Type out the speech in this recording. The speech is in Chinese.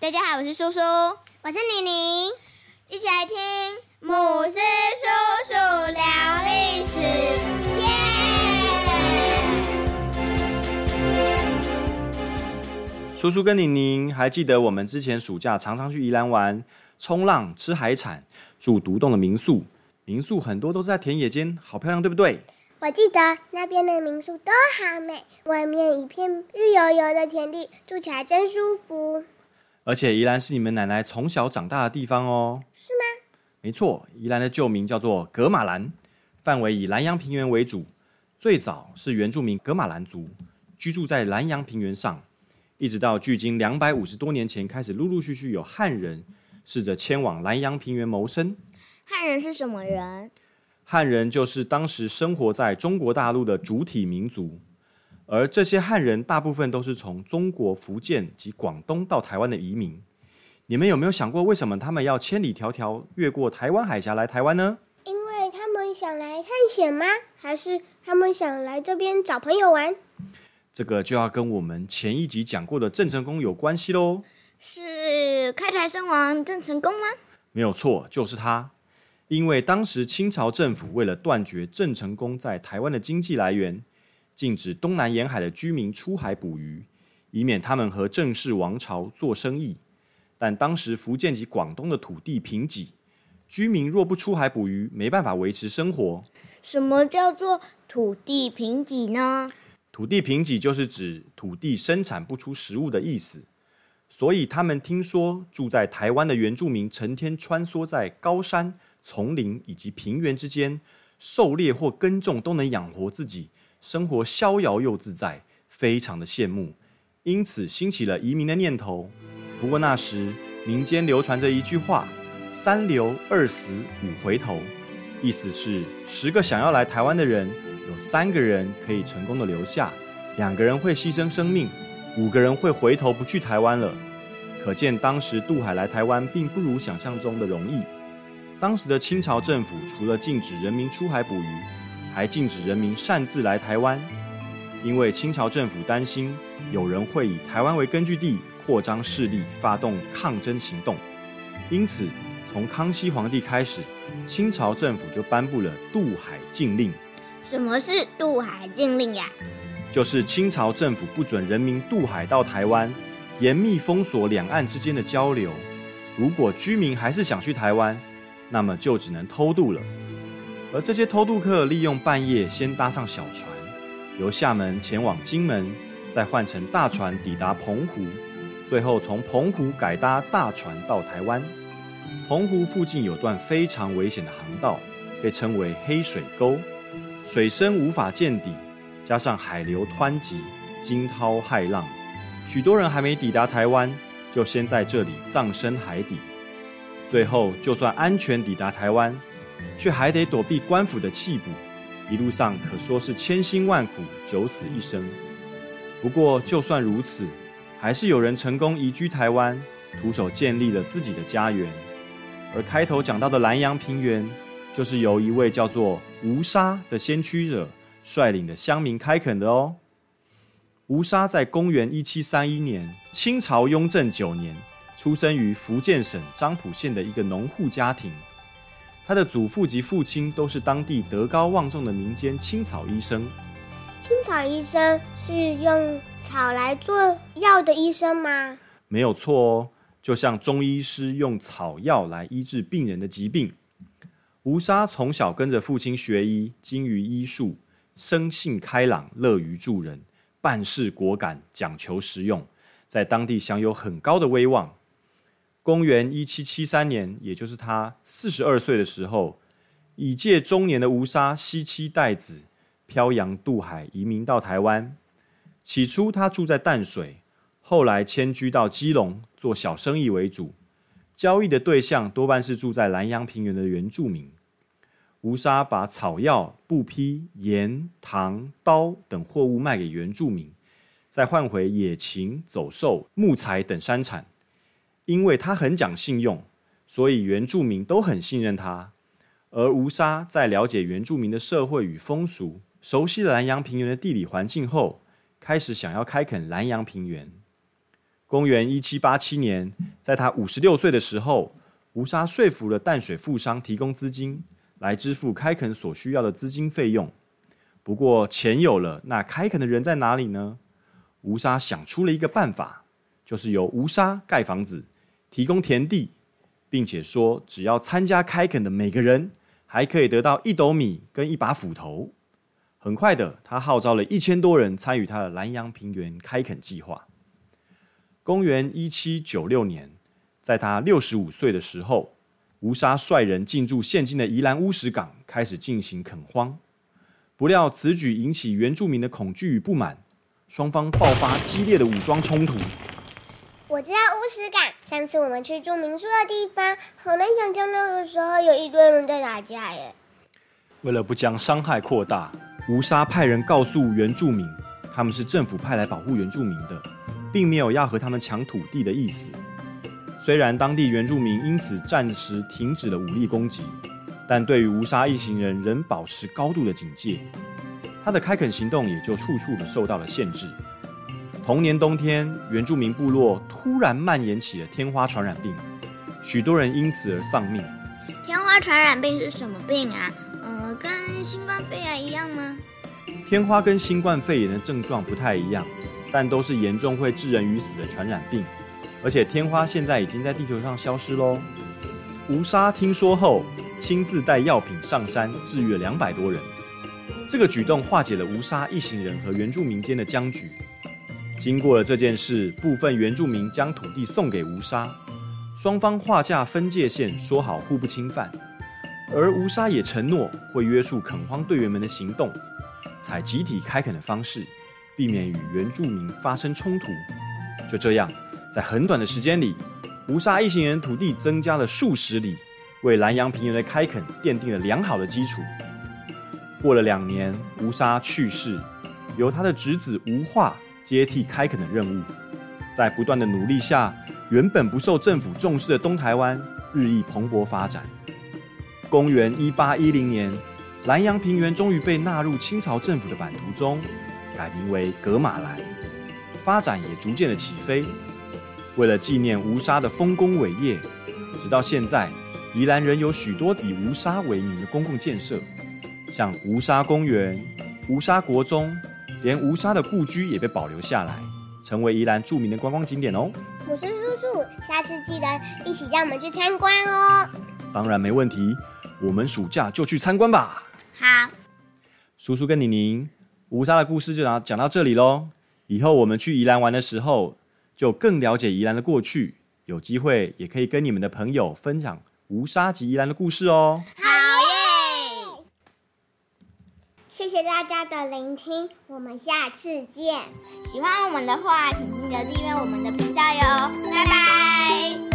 大家好，我是叔叔，我是妮妮，一起来听姆斯叔叔聊历史，耶！叔叔跟宁宁还记得我们之前暑假常常去宜兰玩、冲浪、吃海产、住独栋的民宿，民宿很多都是在田野间，好漂亮，对不对？我记得那边的民宿都好美，外面一片绿油油的田地，住起来真舒服。而且宜兰是你们奶奶从小长大的地方哦。是吗？没错，宜兰的旧名叫做格马兰，范围以南洋平原为主。最早是原住民格马兰族居住在南洋平原上，一直到距今两百五十多年前，开始陆陆续续有汉人试着迁往南洋平原谋生。汉人是什么人？汉人就是当时生活在中国大陆的主体民族，而这些汉人大部分都是从中国福建及广东到台湾的移民。你们有没有想过，为什么他们要千里迢迢越过台湾海峡来台湾呢？因为他们想来探险吗？还是他们想来这边找朋友玩？这个就要跟我们前一集讲过的郑成功有关系喽。是开台圣王郑成功吗？没有错，就是他。因为当时清朝政府为了断绝郑成功在台湾的经济来源，禁止东南沿海的居民出海捕鱼，以免他们和郑氏王朝做生意。但当时福建及广东的土地贫瘠，居民若不出海捕鱼，没办法维持生活。什么叫做土地贫瘠呢？土地贫瘠就是指土地生产不出食物的意思。所以他们听说住在台湾的原住民成天穿梭在高山。丛林以及平原之间，狩猎或耕种都能养活自己，生活逍遥又自在，非常的羡慕，因此兴起了移民的念头。不过那时民间流传着一句话：“三留二死五回头”，意思是十个想要来台湾的人，有三个人可以成功的留下，两个人会牺牲生命，五个人会回头不去台湾了。可见当时渡海来台湾，并不如想象中的容易。当时的清朝政府除了禁止人民出海捕鱼，还禁止人民擅自来台湾，因为清朝政府担心有人会以台湾为根据地扩张势力，发动抗争行动。因此，从康熙皇帝开始，清朝政府就颁布了渡海禁令。什么是渡海禁令呀？就是清朝政府不准人民渡海到台湾，严密封锁两岸之间的交流。如果居民还是想去台湾，那么就只能偷渡了，而这些偷渡客利用半夜先搭上小船，由厦门前往金门，再换乘大船抵达澎湖，最后从澎湖改搭大船到台湾。澎湖附近有段非常危险的航道，被称为黑水沟，水深无法见底，加上海流湍急，惊涛骇浪，许多人还没抵达台湾，就先在这里葬身海底。最后，就算安全抵达台湾，却还得躲避官府的缉捕，一路上可说是千辛万苦，九死一生。不过，就算如此，还是有人成功移居台湾，徒手建立了自己的家园。而开头讲到的南洋平原，就是由一位叫做吴沙的先驱者率领的乡民开垦的哦。吴沙在公元一七三一年，清朝雍正九年。出生于福建省漳浦县的一个农户家庭，他的祖父及父亲都是当地德高望重的民间青草医生。青草医生是用草来做药的医生吗？没有错哦，就像中医师用草药来医治病人的疾病。吴沙从小跟着父亲学医，精于医术，生性开朗，乐于助人，办事果敢，讲求实用，在当地享有很高的威望。公元一七七三年，也就是他四十二岁的时候，已届中年的吴沙西妻带子，漂洋渡海移民到台湾。起初他住在淡水，后来迁居到基隆，做小生意为主，交易的对象多半是住在南洋平原的原住民。吴沙把草药、布匹、盐、糖、刀等货物卖给原住民，再换回野禽、走兽、木材等山产。因为他很讲信用，所以原住民都很信任他。而吴沙在了解原住民的社会与风俗，熟悉了南洋平原的地理环境后，开始想要开垦南洋平原。公元一七八七年，在他五十六岁的时候，吴沙说服了淡水富商提供资金，来支付开垦所需要的资金费用。不过钱有了，那开垦的人在哪里呢？吴沙想出了一个办法，就是由吴沙盖房子，提供田地，并且说只要参加开垦的每个人，还可以得到一斗米跟一把斧头。很快的，他号召了一千多人参与他的南洋平原开垦计划。公元一七九六年，在他六十五岁的时候，吴沙率人进驻现今的宜兰乌石港，开始进行垦荒。不料此举引起原住民的恐惧与不满，双方爆发激烈的武装冲突。我知道乌石港，上次我们去住民宿的地方，好难想象那个时候有一堆人在打架耶。为了不将伤害扩大，吴沙派人告诉原住民，他们是政府派来保护原住民的。并没有要和他们抢土地的意思。虽然当地原住民因此暂时停止了武力攻击，但对于吴沙一行人仍保持高度的警戒。他的开垦行动也就处处的受到了限制。同年冬天，原住民部落突然蔓延起了天花传染病，许多人因此而丧命。天花传染病是什么病啊？嗯，跟新冠肺炎一样吗？天花跟新冠肺炎的症状不太一样。但都是严重会致人于死的传染病，而且天花现在已经在地球上消失喽。吴沙听说后，亲自带药品上山治愈了两百多人。这个举动化解了吴沙一行人和原住民间的僵局。经过了这件事，部分原住民将土地送给吴沙，双方划下分界线，说好互不侵犯。而吴沙也承诺会约束垦荒队员们的行动，采集体开垦的方式。避免与原住民发生冲突。就这样，在很短的时间里，吴沙一行人土地增加了数十里，为南洋平原的开垦奠定了良好的基础。过了两年，吴沙去世，由他的侄子吴化接替开垦的任务。在不断的努力下，原本不受政府重视的东台湾日益蓬勃发展。公元一八一零年，南洋平原终于被纳入清朝政府的版图中。改名为格马兰，发展也逐渐的起飞。为了纪念吴沙的丰功伟业，直到现在，宜兰仍有许多以吴沙为名的公共建设，像吴沙公园、吴沙国中，连吴沙的故居也被保留下来，成为宜兰著名的观光景点哦。我是叔叔，下次记得一起让我们去参观哦。当然没问题，我们暑假就去参观吧。好，叔叔跟妮妮。吴沙的故事就讲讲到这里喽。以后我们去宜兰玩的时候，就更了解宜兰的过去。有机会也可以跟你们的朋友分享吴沙及宜兰的故事哦。谢谢大家的聆听我们下次见。喜欢我们的话请记得订阅我们的频道哟。拜拜。